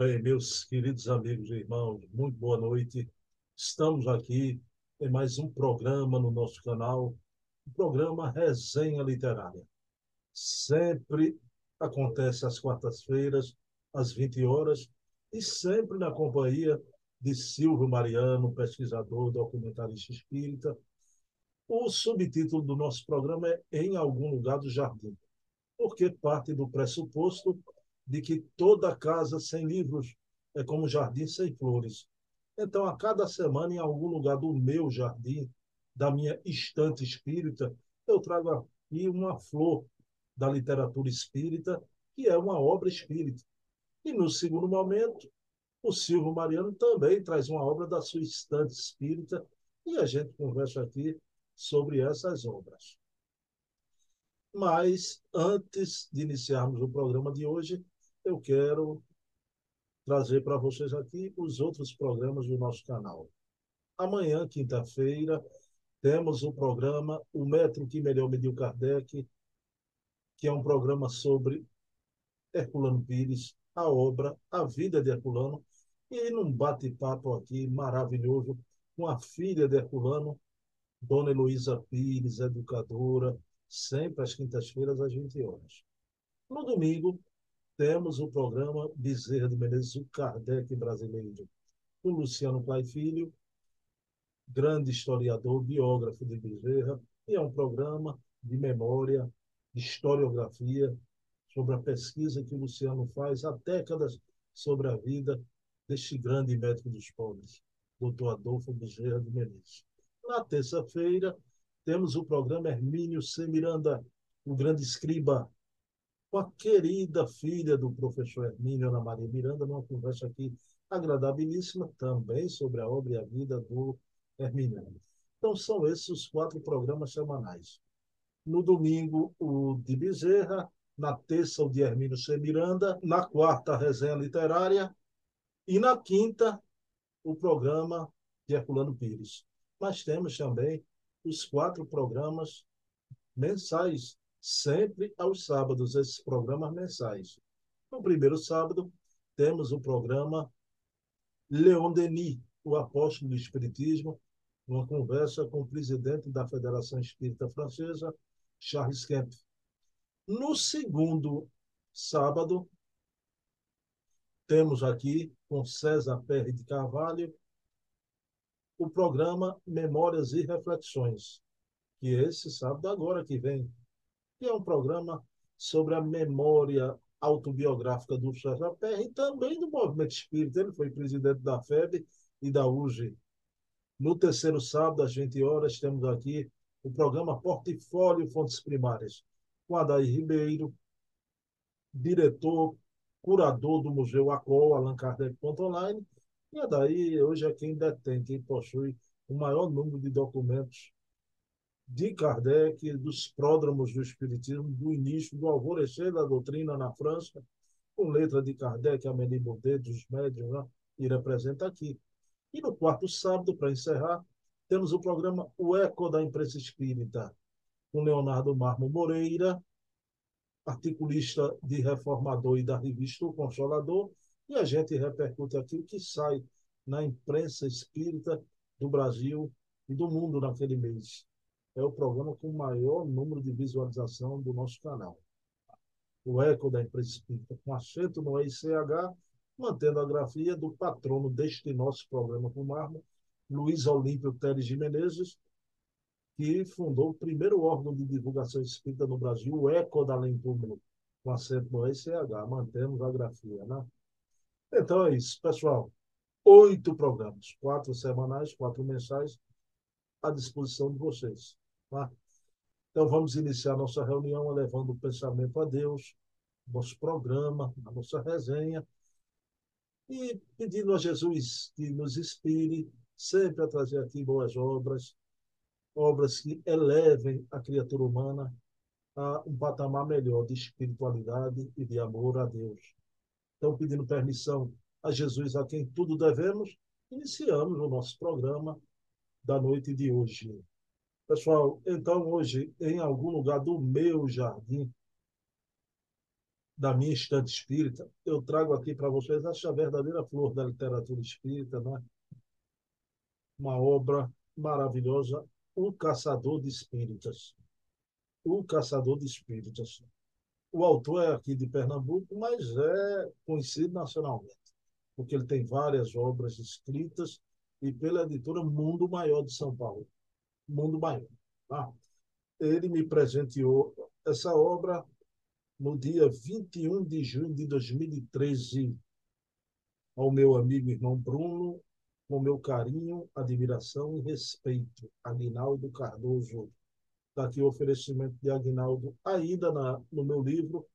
Bem, meus queridos amigos e irmãos, muito boa noite. Estamos aqui em mais um programa no nosso canal, o programa Resenha Literária. Sempre acontece às quartas-feiras, às 20 horas, e sempre na companhia de Silvio Mariano, pesquisador, documentarista espírita. O subtítulo do nosso programa é Em Algum Lugar do Jardim, porque parte do pressuposto de que toda casa sem livros é como jardim sem flores. Então, a cada semana, em algum lugar do meu jardim, da minha estante espírita, eu trago aqui uma flor da literatura espírita, que é uma obra espírita. E no segundo momento, o Silvio Mariano também traz uma obra da sua estante espírita, e a gente conversa aqui sobre essas obras. Mas, antes de iniciarmos o programa de hoje, eu quero trazer para vocês aqui os outros programas do nosso canal. Amanhã, quinta-feira, temos o programa O Metro que Melhor Mediu Kardec, que é um programa sobre Herculano Pires, a obra A Vida de Herculano, e num bate-papo aqui maravilhoso com a filha de Herculano, Dona Heloísa Pires, educadora, sempre às quintas-feiras, às 20 horas. No domingo, temos o programa Bezerra de Menezes, o Kardec brasileiro, o Luciano Clay Filho, grande historiador, biógrafo de Bezerra, e é um programa de memória, de historiografia, sobre a pesquisa que o Luciano faz há décadas sobre a vida deste grande médico dos pobres, doutor Adolfo Bezerra de Menezes. Na terça-feira, temos o programa Hermínio C. Miranda, o grande escriba com a querida filha do professor Hermínio, Ana Maria Miranda, numa conversa aqui agradabilíssima, também sobre a obra e a vida do Hermínio. Então, são esses os quatro programas semanais. No domingo, o de Bezerra, na terça, o de Hermínio C. Miranda, na quarta, a resenha literária, e na quinta, o programa de Herculano Pires. Mas temos também os quatro programas mensais sempre aos sábados, esses programas mensais. No primeiro sábado, temos o programa Leon Denis, o apóstolo do Espiritismo, uma conversa com o presidente da Federação Espírita Francesa, Charles Kemp. No segundo sábado, temos aqui, com César Perry de Carvalho, o programa Memórias e Reflexões, que é esse sábado agora que vem, que é um programa sobre a memória autobiográfica do Perry e também do movimento espírita. Ele foi presidente da FEB e da UGE. No terceiro sábado, às 20 horas, temos aqui o programa Portfólio Fontes Primárias, com Adair Ribeiro, diretor, curador do Museu ACOL, Allan Kardec Online, e Adair hoje é quem detém, quem possui o maior número de documentos de Kardec, dos pródromos do Espiritismo, do início, do alvorecer da doutrina na França, com letra de Kardec, Amélie Baudet, dos médios, né? e representa aqui. E no quarto sábado, para encerrar, temos o programa O Eco da Imprensa Espírita, com Leonardo Marmo Moreira, articulista de Reformador e da revista O Consolador, e a gente repercute aqui o que sai na imprensa espírita do Brasil e do mundo naquele mês é o programa com o maior número de visualização do nosso canal. O Eco da Empresa Espírita, com acento no EICH, mantendo a grafia do patrono deste nosso programa com mármore, Luiz Olímpio Teres de Menezes, que fundou o primeiro órgão de divulgação espírita no Brasil, o Eco da Além Túmulo, com acento no EICH, mantemos a grafia, né? Então é isso, pessoal. Oito programas, quatro semanais, quatro mensais, à disposição de vocês. Tá? Então, vamos iniciar nossa reunião levando o pensamento a Deus, nosso programa, a nossa resenha, e pedindo a Jesus que nos inspire sempre a trazer aqui boas obras, obras que elevem a criatura humana a um patamar melhor de espiritualidade e de amor a Deus. Então, pedindo permissão a Jesus, a quem tudo devemos, iniciamos o nosso programa da noite de hoje. Pessoal, então hoje, em algum lugar do meu jardim, da minha estante espírita, eu trago aqui para vocês essa verdadeira flor da literatura espírita, né? uma obra maravilhosa, O Caçador de Espíritas. O Caçador de Espíritas. O autor é aqui de Pernambuco, mas é conhecido nacionalmente, porque ele tem várias obras escritas e pela editora Mundo Maior de São Paulo. Mundo Maior. Tá? Ele me presenteou essa obra no dia 21 de junho de 2013 ao meu amigo irmão Bruno, com meu carinho, admiração e respeito, Aguinaldo Cardoso. Está aqui o oferecimento de Aguinaldo, ainda na, no meu livro,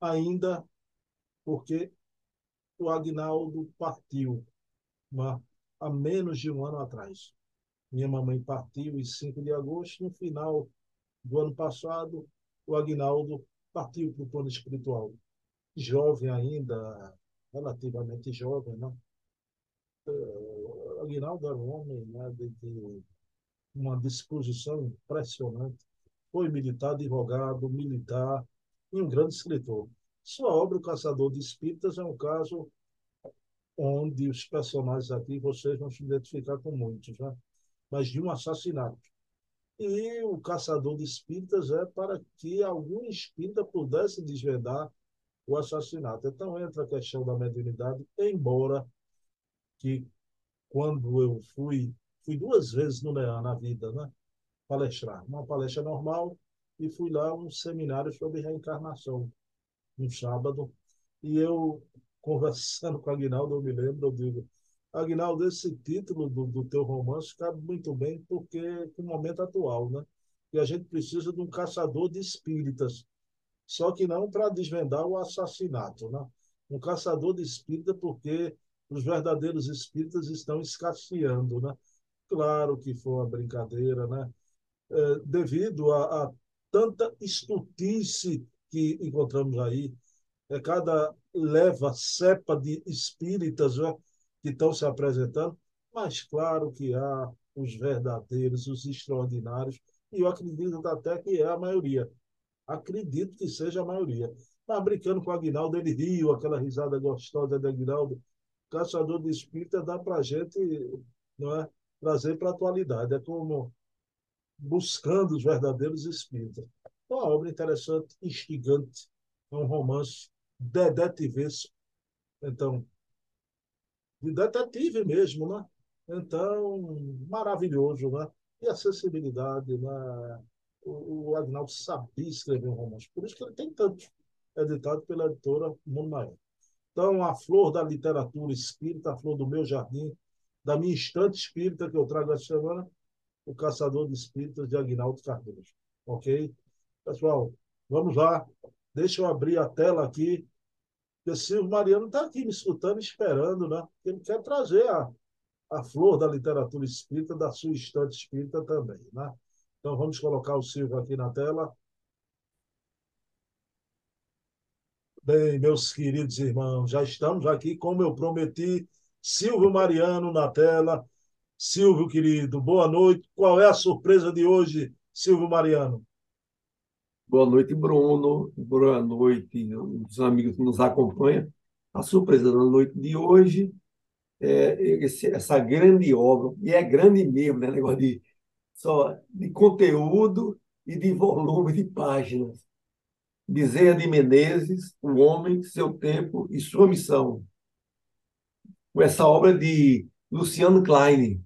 ainda porque o Aguinaldo partiu uma, há menos de um ano atrás. Minha mamãe partiu em 5 de agosto, no final do ano passado, o Aguinaldo partiu para o plano espiritual. Jovem ainda, relativamente jovem, né? O Aguinaldo era um homem né, de, de uma disposição impressionante. Foi militar, advogado, militar e um grande escritor. Sua obra, O Caçador de Espíritas, é um caso onde os personagens aqui vocês vão se identificar com muitos, né? Mas de um assassinato. E o caçador de espíritas é para que algum espírita pudesse desvendar o assassinato. Então entra a questão da mediunidade, embora que quando eu fui, fui duas vezes no Leão na vida, né? Palestrar. Uma palestra normal e fui lá um seminário sobre reencarnação, no sábado. E eu, conversando com a Aguinaldo, eu me lembro, eu digo, Aguinaldo, esse título do, do teu romance cabe muito bem porque o momento atual, né? E a gente precisa de um caçador de espíritas, só que não para desvendar o assassinato, né? Um caçador de espíritas porque os verdadeiros espíritas estão escasseando, né? Claro que foi uma brincadeira, né? É, devido a, a, tanta estutice que encontramos aí, é, cada leva cepa de espíritas, né? Que estão se apresentando, mas claro que há os verdadeiros, os extraordinários, e eu acredito até que é a maioria. Acredito que seja a maioria. Mas brincando com o Aguinaldo, ele riu, aquela risada gostosa de Aguinaldo. Caçador de espírita dá para a gente não é, trazer para a atualidade. É como buscando os verdadeiros espíritas. Uma obra interessante, instigante, é um romance detetivesco. Então, detetive mesmo, né? Então, maravilhoso, né? E acessibilidade, né? O, o Agnaldo sabia escrever um romance, por isso que ele tem tanto, editado pela editora Mundo Maior. Então, a flor da literatura espírita, a flor do meu jardim, da minha estante espírita que eu trago essa semana, o Caçador de Espíritas de Agnaldo Cardoso. Ok? Pessoal, vamos lá. Deixa eu abrir a tela aqui porque Silvio Mariano está aqui me escutando, esperando, né? Ele quer trazer a, a flor da literatura espírita, da sua estante espírita também, né? Então vamos colocar o Silvio aqui na tela. Bem, meus queridos irmãos, já estamos aqui, como eu prometi, Silvio Mariano na tela. Silvio, querido, boa noite. Qual é a surpresa de hoje, Silvio Mariano? Boa noite, Bruno. Boa noite, os amigos que nos acompanham. A surpresa da noite de hoje é esse, essa grande obra, e é grande mesmo, né? Negócio de, só de conteúdo e de volume de páginas. Bezerra de Menezes, O Homem, Seu Tempo e Sua Missão. Com essa obra de Luciano Klein.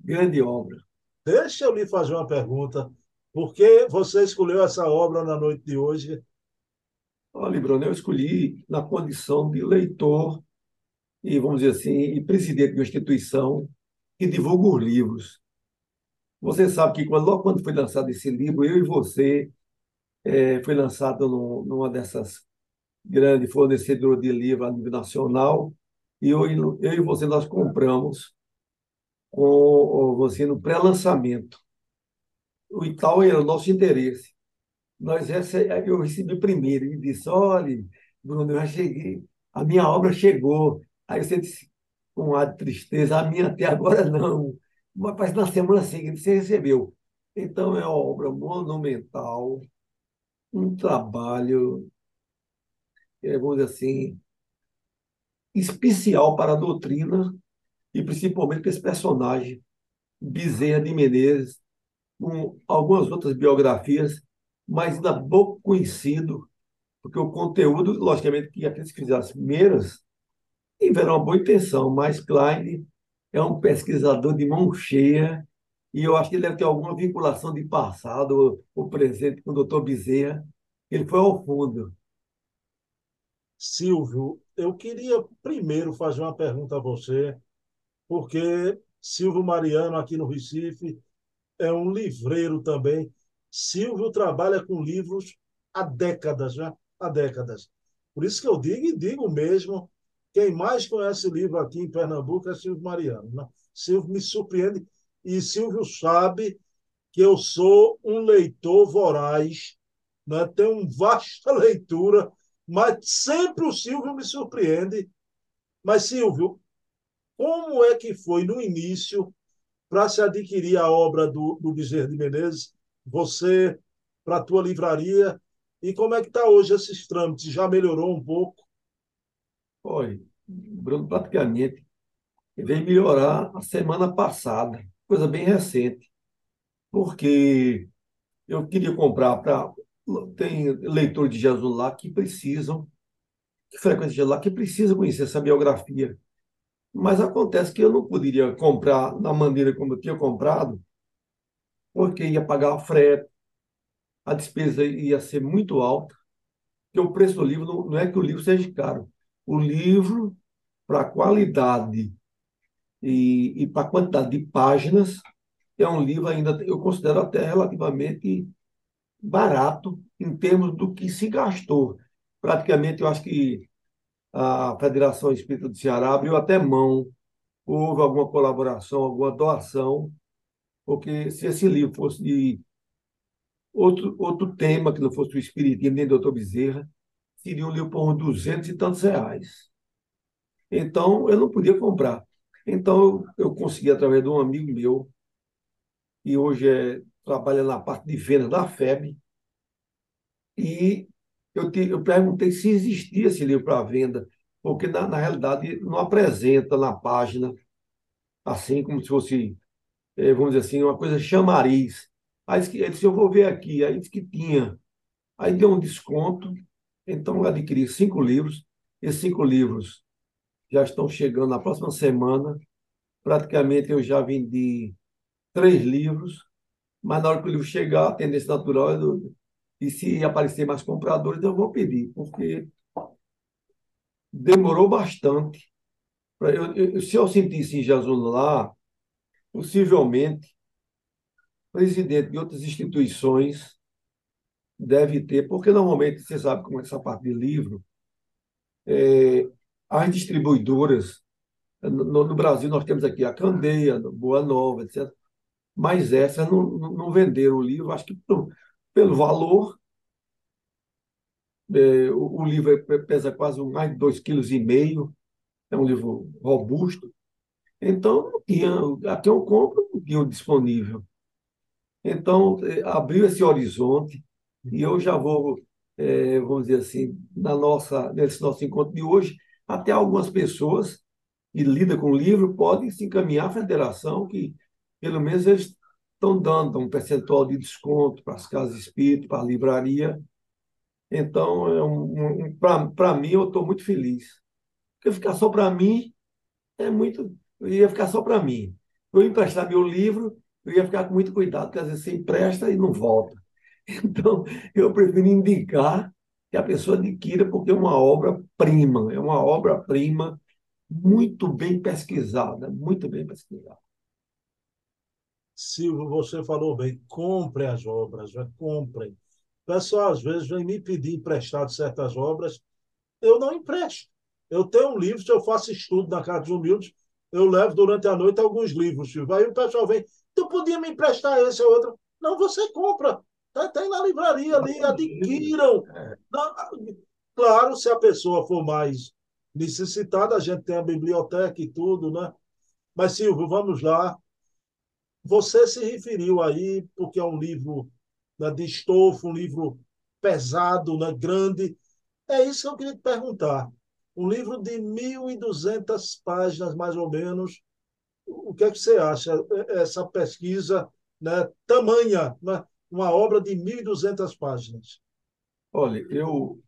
Grande obra. Deixa eu lhe fazer uma pergunta. Por que você escolheu essa obra na noite de hoje? Olha, Bruno, eu escolhi na condição de leitor e, vamos dizer assim, e presidente de uma instituição que divulga os livros. Você sabe que quando, logo quando foi lançado esse livro, eu e você é, foi lançado no, numa dessas grandes fornecedoras de livros a nível nacional e eu, eu e você nós compramos com você no pré-lançamento o tal era o nosso interesse. Nós eu recebi primeiro e disse: olha, Bruno, eu já cheguei, a minha obra chegou. Aí você disse, com um ar de tristeza, a minha até agora não. Mas na semana seguinte você recebeu. Então é uma obra monumental, um trabalho é, vamos dizer assim, especial para a doutrina e principalmente para esse personagem, Bezerra de Menezes, com algumas outras biografias, mas ainda pouco conhecido, porque o conteúdo, logicamente, que aqueles que fizeram as primeiras tiveram uma boa intenção, mas Klein é um pesquisador de mão cheia e eu acho que ele deve ter alguma vinculação de passado ou presente com o doutor Bezerra. Ele foi ao fundo. Silvio, eu queria primeiro fazer uma pergunta a você, porque Silvio Mariano, aqui no Recife, é um livreiro também. Silvio trabalha com livros há décadas, já, há décadas. Por isso que eu digo e digo mesmo, quem mais conhece livro aqui em Pernambuco é Silvio Mariano. Né? Silvio me surpreende e Silvio sabe que eu sou um leitor voraz, né? tenho uma vasta leitura, mas sempre o Silvio me surpreende. Mas, Silvio, como é que foi no início para se adquirir a obra do, do Bezerra de Menezes, você, para a tua livraria, e como é que está hoje esses trâmites? Já melhorou um pouco? Olha, Bruno, praticamente veio melhorar a semana passada, coisa bem recente, porque eu queria comprar para. Tem leitor de Jesus lá que precisam, que frequentam Jesus lá, que precisam conhecer essa biografia mas acontece que eu não poderia comprar da maneira como eu tinha comprado, porque ia pagar a frete, a despesa ia ser muito alta, porque o preço do livro não, é que o livro seja caro. O livro, para a qualidade e, e para a quantidade de páginas, é um livro ainda, eu considero até relativamente barato em termos do que se gastou. Praticamente, eu acho que a Federação Espírita do Ceará abriu até mão, houve alguma colaboração, alguma doação, porque se esse livro fosse de outro, outro tema, que não fosse o Espiritismo nem do doutor Bezerra, seria um livro por uns 200 e tantos reais. Então, eu não podia comprar. Então, eu consegui, através de um amigo meu, que hoje é, trabalha na parte de venda da FEB, e eu, te, eu perguntei se existia esse livro para venda, porque na, na realidade não apresenta na página, assim como se fosse, eh, vamos dizer assim, uma coisa chamariz. Aí ele disse, eu vou ver aqui, aí disse que tinha. Aí deu um desconto, então eu adquiri cinco livros. Esses cinco livros já estão chegando na próxima semana. Praticamente eu já vendi três livros, mas na hora que o livro chegar, a tendência natural é do, e se aparecer mais compradores, eu vou pedir, porque demorou bastante. Eu, eu, se eu sentisse em Jesus lá, possivelmente, presidente de outras instituições deve ter, porque normalmente, você sabe como é essa parte de livro, é, as distribuidoras, no, no, Brasil nós temos aqui a Candeia, Boa Nova, etc., mas essas não, não venderam o livro, acho que pelo valor. É, o, o, livro é, pesa quase mais de 2,5 kg, é um livro robusto. Então, tinha, aqui eu compro, não tinha disponível. Então, é, abriu esse horizonte e eu já vou, é, vamos dizer assim, na nossa, nesse nosso encontro de hoje, até algumas pessoas que lidam com o livro podem se encaminhar à federação, que pelo menos eles estão dando um percentual de desconto para as casas espíritas, para a livraria. Então, é um, um, para mim, eu estou muito feliz. Porque ficar só para mim é muito. Eu ia ficar só para mim. Eu emprestar meu livro, eu ia ficar com muito cuidado, porque às vezes você empresta e não volta. Então, eu prefiro indicar que a pessoa adquira, porque é uma obra-prima, é uma obra-prima muito bem pesquisada, muito bem pesquisada. Silvio, você falou bem, compre as obras, já comprem. O pessoal, às vezes, vem me pedir emprestado certas obras, eu não empresto. Eu tenho um livro, se eu faço estudo na Casa dos Humildes, eu levo durante a noite alguns livros, Silvio. Aí o pessoal vem, tu podia me emprestar esse ou outro? Não, você compra. Tá, tem na livraria ali, adquiram. Claro, se a pessoa for mais necessitada, a gente tem a biblioteca e tudo, né? Mas, Silvio, vamos lá. Você se referiu aí, porque é um livro né, de estofo, um livro pesado, né, grande. É isso que eu queria te perguntar. Um livro de 1.200 páginas, mais ou menos. O que é que você acha? Essa pesquisa, né, tamanha, né, uma obra de 1.200 páginas. Olha, eu,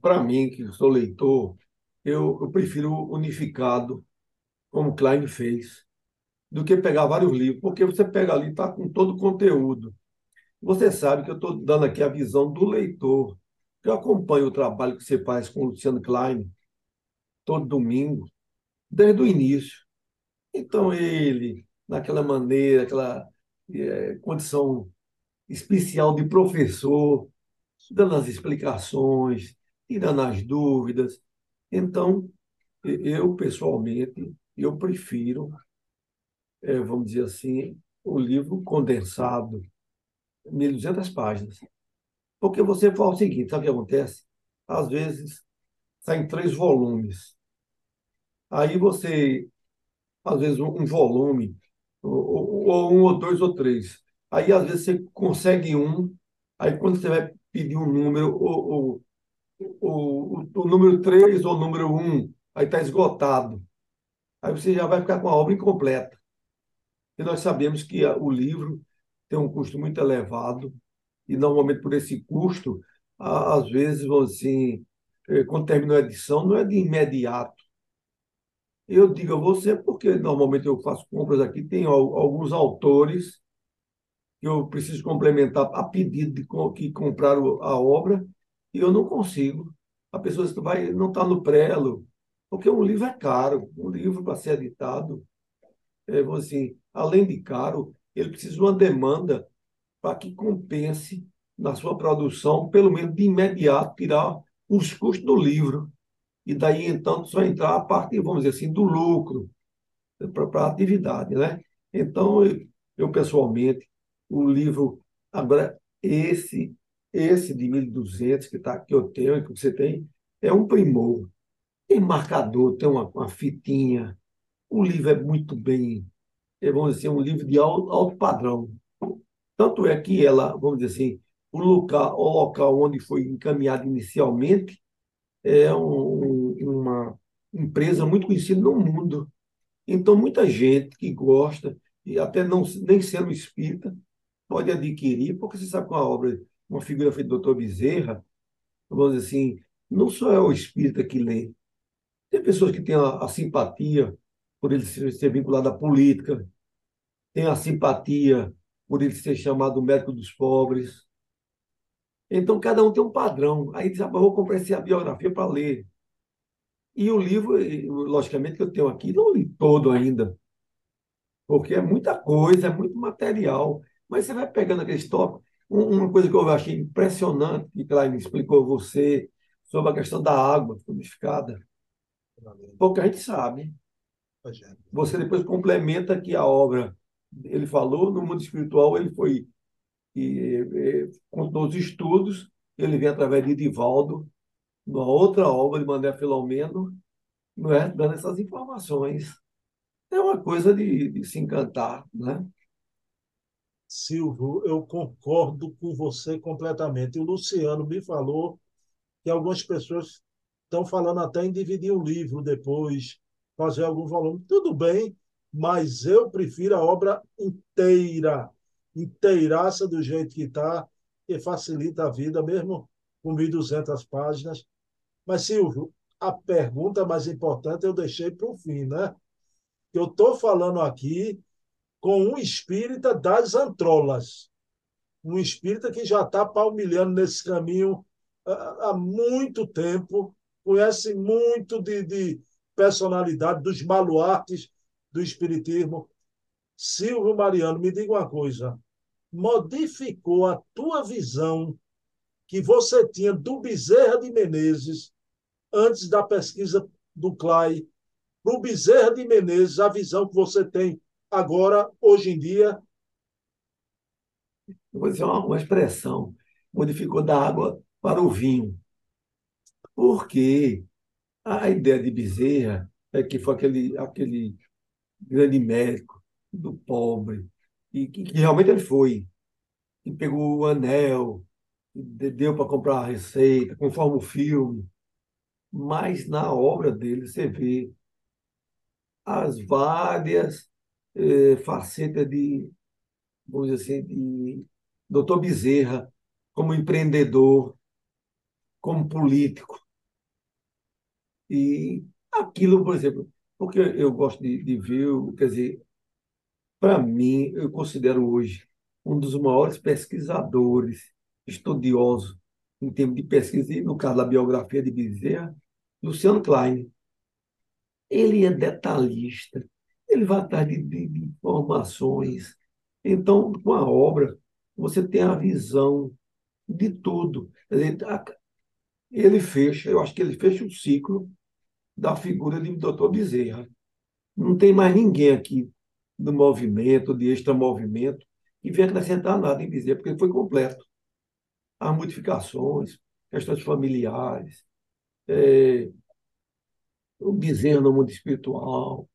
para mim, que sou leitor, eu, eu prefiro unificado, como Klein fez, do que pegar vários livros, porque você pega ali, está com todo o conteúdo. Você sabe que eu estou dando aqui a visão do leitor, eu acompanho o trabalho que você faz com o Luciano Klein todo domingo, desde o início. Então, ele, naquela maneira, aquela é, condição especial de professor, dando as explicações, tirando as dúvidas. Então, eu, pessoalmente, eu prefiro, é, vamos dizer assim, o livro condensado, 1.200 páginas. Porque você fala o seguinte, sabe o que acontece? Às vezes, saem três volumes. Aí você, às vezes, um volume, ou, ou um, ou dois, ou três. Aí, às vezes, você consegue um, aí quando você vai pedir um número, ou, ou, ou o número três ou o número um, aí está esgotado. Aí você já vai ficar com a obra incompleta. E nós sabemos que o livro tem um custo muito elevado, e normalmente por esse custo, às vezes, assim, eh, quando termina a edição, não é de imediato. Eu digo a você porque normalmente eu faço compras aqui, tem alguns autores que eu preciso complementar a pedido de que compraram a obra e eu não consigo. A pessoa vai não está no prelo, porque um livro é caro, um livro para ser editado, é, assim, além de caro, ele precisa de uma demanda para que compense na sua produção, pelo menos de imediato, tirar os custos do livro. E daí, então, só entrar a parte, vamos dizer assim, do lucro para a atividade. Né? Então, eu, eu, pessoalmente, o livro, agora, esse, esse de 1.200 que, tá, que eu tenho, que você tem, é um primor. Tem marcador, tem uma, uma fitinha. O livro é muito bem, vamos dizer, um livro de alto, alto padrão. Tanto é que ela, vamos dizer assim, o local, o local onde foi encaminhado inicialmente é um, uma empresa muito conhecida no mundo. Então, muita gente que gosta, e até não, nem sendo espírita, pode adquirir, porque você sabe que uma obra, uma figura feita do Dr. Bezerra, vamos dizer assim, não só é o espírita que lê. Tem pessoas que têm a, a simpatia por ele ser, vinculado à política, tem a simpatia por ele ser chamado médico dos pobres. Então, cada um tem um padrão. Aí diz, ah, vou comprar essa biografia para ler. E o livro, logicamente, que eu tenho aqui, não li todo ainda, porque é muita coisa, é muito material. Mas você vai pegando aqueles tópicos. Uma coisa que eu achei impressionante, que Klein explicou a você, sobre a questão da água purificada. Pouca gente sabe. Você depois complementa que a obra ele falou, no mundo espiritual ele foi e, e, os estudos, ele vem através de Divaldo, numa outra obra de Mané Filomeno, não é? dando essas informações. É uma coisa de, de se encantar, né? Silvio, eu concordo com você completamente. O Luciano me falou que algumas pessoas estão falando até em dividir o livro depois, fazer algum volume. Tudo bem, mas eu prefiro a obra inteira, inteiraça do jeito que está, que facilita a vida, mesmo com 1.200 páginas. Mas, Silvio, a pergunta mais importante eu deixei para o fim, né? Eu estou falando aqui com um espírita das antrolas, um espírita que já está palmilhando nesse caminho há muito tempo, conhece muito de, de personalidade, dos baluartes do Espiritismo. Silvio Mariano, me diga uma coisa: modificou a tua visão que você tinha do Bezerra de Menezes antes da pesquisa do CLAI para o Bezerra de Menezes, a visão que você tem agora, hoje em dia? Vou dizer uma, uma expressão: modificou da água para o vinho. Porque a ideia de Bezerra é que foi aquele, aquele grande médico do pobre, e que, que realmente ele foi, e pegou o anel, deu para comprar a receita, conforme o filme, mas na obra dele você vê as várias eh, facetas de, vamos dizer assim, de Dr. Bezerra como empreendedor, como político. E aquilo, por exemplo, porque eu gosto de, de ver, quer dizer, para mim, eu considero hoje um dos maiores pesquisadores, estudiosos em termos de pesquisa, e no caso da biografia de Bezerra, Luciano Klein. Ele é detalhista, ele vai atrás de, de, de informações. Então, com a obra, você tem a visão de tudo. Ele fecha, eu acho que ele fecha o ciclo da figura de Dr. Bezerra. Não tem mais ninguém aqui do movimento, de extramovimento, que venha acrescentar nada em Bezerra, porque ele foi completo. As modificações, questões familiares, é, o Bezerra no mundo espiritual,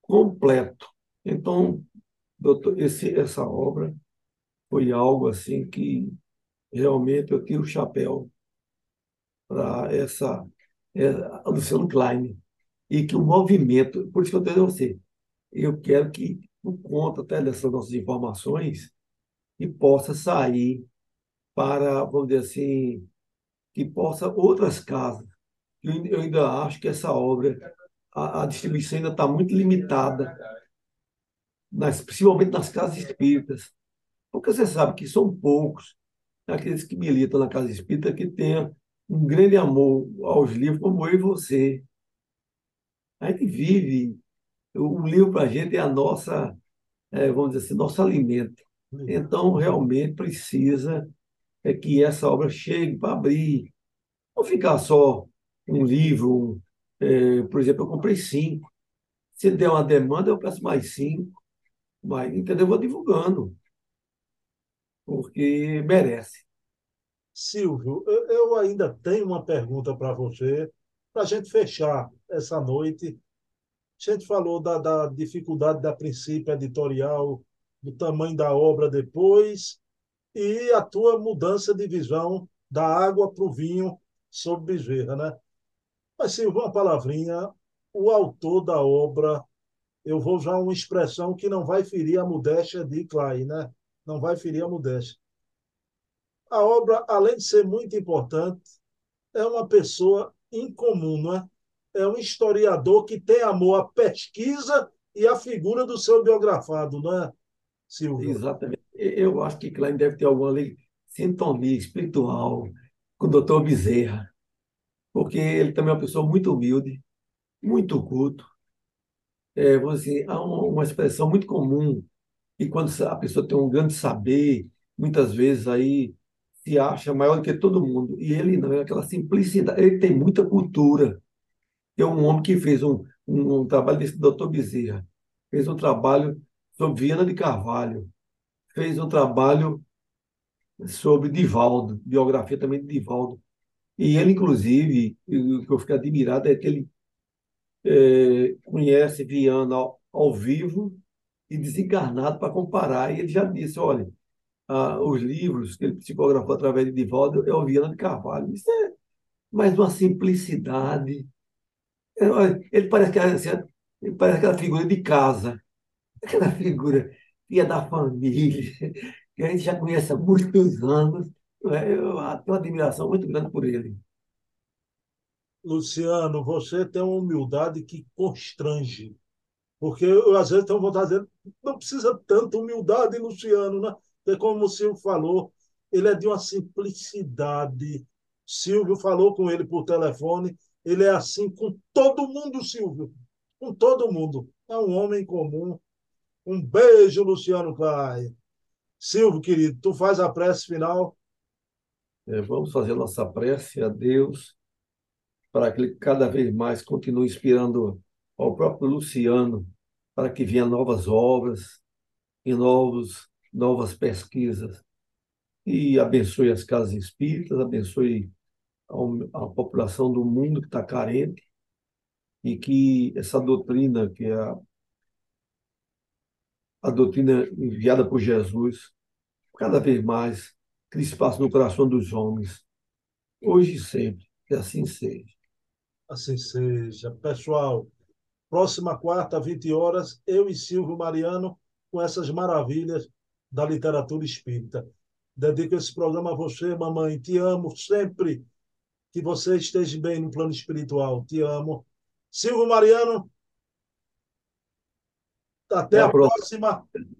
completo. Então, doutor, esse, essa obra foi algo assim que realmente eu tiro o chapéu para essa é, Luciano Klein e que o movimento, por isso que eu tenho a você, eu quero que por conta até dessas nossas informações e possa sair para, vamos dizer assim, que possa outras casas. Eu, eu ainda acho que essa obra, a, a distribuição ainda está muito limitada, nas, principalmente nas casas espíritas, porque você sabe que são poucos aqueles que militam na casa espírita que tenham um grande amor aos livros como eu e você. A gente vive, o livro para a gente é a nossa, é, vamos dizer assim, nosso alimento. Então, realmente precisa é que essa obra chegue para abrir. Não ficar só um livro, é, por exemplo, eu comprei cinco. Se der uma demanda, eu peço mais cinco. Mas, entendeu? Eu vou divulgando. Porque merece. Silvio, eu ainda tenho uma pergunta para você, para a gente fechar essa noite. A gente falou da, da dificuldade da princípio editorial, do tamanho da obra depois, e a tua mudança de visão da água para o vinho sobre Bezerra, né? Mas, Silvio, uma palavrinha, o autor da obra, eu vou usar uma expressão que não vai ferir a modéstia de Klein, né? Não vai ferir a modéstia a obra, além de ser muito importante, é uma pessoa incomum, não é? É um historiador que tem amor à pesquisa e à figura do seu biografado, não é, Silvio? Exatamente. Eu acho que Klein deve ter alguma sintonia espiritual com o doutor Bezerra, porque ele também é uma pessoa muito humilde, muito culto. É, assim, há uma, expressão muito comum e quando a pessoa tem um grande saber, muitas vezes aí se acha maior do que todo mundo. E ele não, é aquela simplicidade. Ele tem muita cultura. É um homem que fez um, um, um trabalho desse doutor Bezerra. Fez um trabalho sobre Viana de Carvalho. Fez um trabalho sobre Divaldo, biografia também de Divaldo. E ele, inclusive, o que eu fico admirado é que ele é, conhece Viana ao, ao vivo e desencarnado para comparar. E ele já disse: olha, ah, os livros que ele psicografou através de Divaldo, eu ouvia de Carvalho. Isso é mais uma simplicidade. É, ele parece, assim, parece aquela figura de casa, aquela figura que é da família, que a gente já conhece há muitos anos. É? Eu tenho uma admiração muito grande por ele. Luciano, você tem uma humildade que constrange. Porque eu, às vezes, vontade de dizer, não precisa tanta humildade, Luciano, né? Porque, como o Silvio falou, ele é de uma simplicidade. Silvio falou com ele por telefone, ele é assim com todo mundo, Silvio, com todo mundo. É um homem comum. Um beijo, Luciano Clay. Silvio, querido, tu faz a prece final? É, vamos fazer nossa prece a Deus para que ele cada vez mais continue inspirando ao próprio Luciano para que venham novas obras e novos novas pesquisas e abençoe as casas espíritas, abençoe a, a população do mundo que está carente e que essa doutrina, que é a, a doutrina enviada por Jesus, cada vez mais crispasse no coração dos homens, hoje e sempre, que assim seja. Assim seja. Pessoal, próxima quarta, 20 horas, eu e Silvio Mariano com essas maravilhas da literatura espírita. Dedico esse programa a você, mamãe. Te amo sempre. Que você esteja bem no plano espiritual. Te amo. Silvio Mariano, até, até a, próxima. próxima.